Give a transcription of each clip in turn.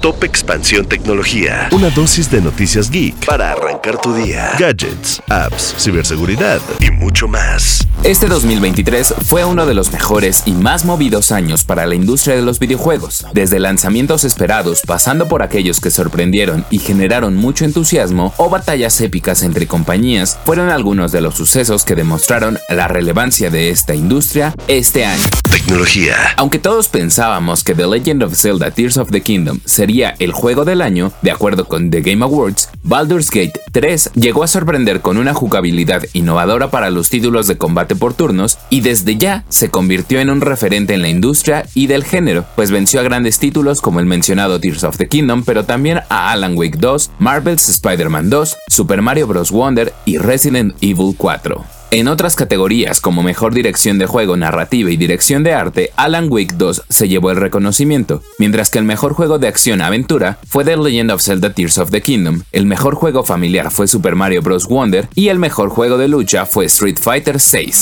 Top Expansión Tecnología. Una dosis de noticias geek para arrancar tu día. Gadgets, apps, ciberseguridad y mucho más. Este 2023 fue uno de los mejores y más movidos años para la industria de los videojuegos. Desde lanzamientos esperados, pasando por aquellos que sorprendieron y generaron mucho entusiasmo, o batallas épicas entre compañías, fueron algunos de los sucesos que demostraron la relevancia de esta industria este año. Tecnología. Aunque todos pensábamos que The Legend of Zelda Tears of the Kingdom sería el juego del año, de acuerdo con The Game Awards, Baldur's Gate 3 llegó a sorprender con una jugabilidad innovadora para los títulos de combate por turnos y desde ya se convirtió en un referente en la industria y del género, pues venció a grandes títulos como el mencionado Tears of the Kingdom, pero también a Alan Wake 2, Marvel's Spider-Man 2, Super Mario Bros. Wonder y Resident Evil 4. En otras categorías como mejor dirección de juego, narrativa y dirección de arte, Alan Wake 2 se llevó el reconocimiento, mientras que el mejor juego de acción-aventura fue The Legend of Zelda Tears of the Kingdom, el mejor juego familiar fue Super Mario Bros. Wonder y el mejor juego de lucha fue Street Fighter VI.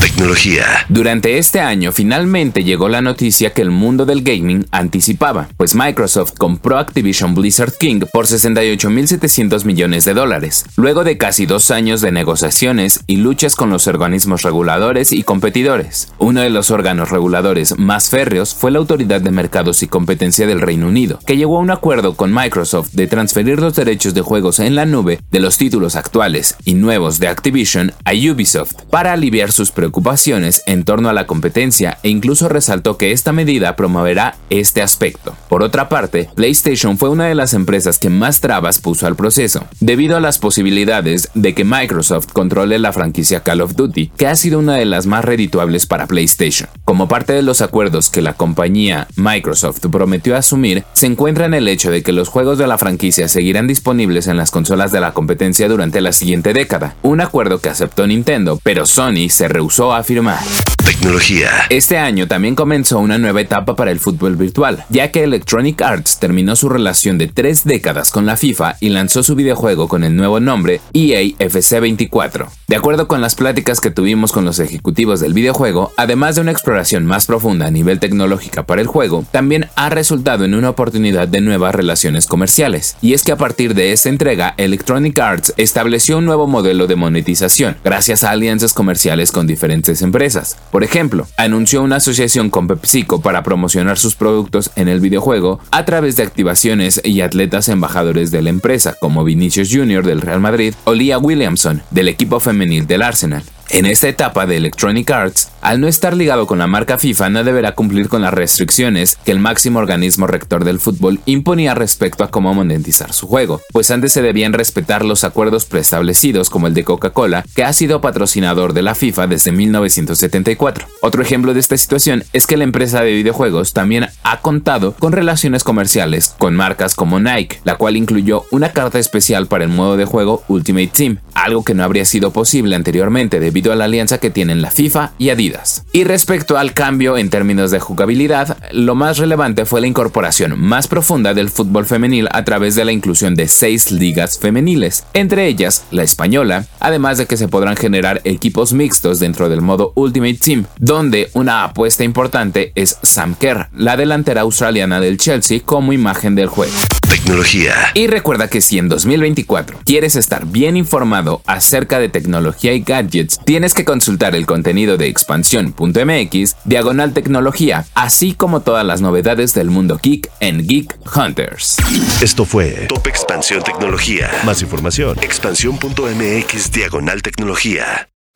Tecnología. Durante este año finalmente llegó la noticia que el mundo del gaming anticipaba, pues Microsoft compró Activision Blizzard King por 68.700 millones de dólares, luego de casi dos años de negociaciones y luchas con los organismos reguladores y competidores. Uno de los órganos reguladores más férreos fue la Autoridad de Mercados y Competencia del Reino Unido, que llegó a un acuerdo con Microsoft de transferir los derechos de juegos en la nube de los títulos actuales y nuevos de Activision a Ubisoft para aliviar sus preocupaciones en torno a la competencia e incluso resaltó que esta medida promoverá este aspecto. Por otra parte, PlayStation fue una de las empresas que más trabas puso al proceso, debido a las posibilidades de que Microsoft controle la franquicia Call of Duty, que ha sido una de las más redituables para PlayStation. Como parte de los acuerdos que la compañía Microsoft prometió asumir, se encuentra en el hecho de que los juegos de la franquicia seguirán disponibles en las consolas de la competencia durante la siguiente década, un acuerdo que aceptó Nintendo, pero Sony se rehusó a firmar. Tecnología. Este año también comenzó una nueva etapa para el fútbol virtual, ya que Electronic Arts terminó su relación de tres décadas con la FIFA y lanzó su videojuego con el nuevo nombre EA FC 24. De acuerdo con las pláticas que tuvimos con los ejecutivos del videojuego, además de una exploración más profunda a nivel tecnológica para el juego, también ha resultado en una oportunidad de nuevas relaciones comerciales. Y es que a partir de esta entrega, Electronic Arts estableció un nuevo modelo de monetización, gracias a alianzas comerciales con diferentes empresas. Por ejemplo, anunció una asociación con PepsiCo para promocionar sus productos en el videojuego a través de activaciones y atletas embajadores de la empresa, como Vinicius Jr. del Real Madrid o Leah Williamson del equipo femenil del Arsenal. En esta etapa de Electronic Arts, al no estar ligado con la marca FIFA no deberá cumplir con las restricciones que el máximo organismo rector del fútbol imponía respecto a cómo monetizar su juego, pues antes se debían respetar los acuerdos preestablecidos como el de Coca-Cola, que ha sido patrocinador de la FIFA desde 1974. Otro ejemplo de esta situación es que la empresa de videojuegos también ha contado con relaciones comerciales con marcas como Nike, la cual incluyó una carta especial para el modo de juego Ultimate Team, algo que no habría sido posible anteriormente debido a la alianza que tienen la FIFA y Adidas. Y respecto al cambio en términos de jugabilidad, lo más relevante fue la incorporación más profunda del fútbol femenil a través de la inclusión de seis ligas femeniles, entre ellas la española, además de que se podrán generar equipos mixtos dentro del modo Ultimate Team, donde una apuesta importante es Sam Kerr, la delantera australiana del Chelsea como imagen del juego. Tecnología. Y recuerda que si en 2024 quieres estar bien informado acerca de tecnología y gadgets, tienes que consultar el contenido de expansión.mx, diagonal tecnología, así como todas las novedades del mundo geek en Geek Hunters. Esto fue Top Expansión Tecnología. Más información, expansión.mx, diagonal tecnología.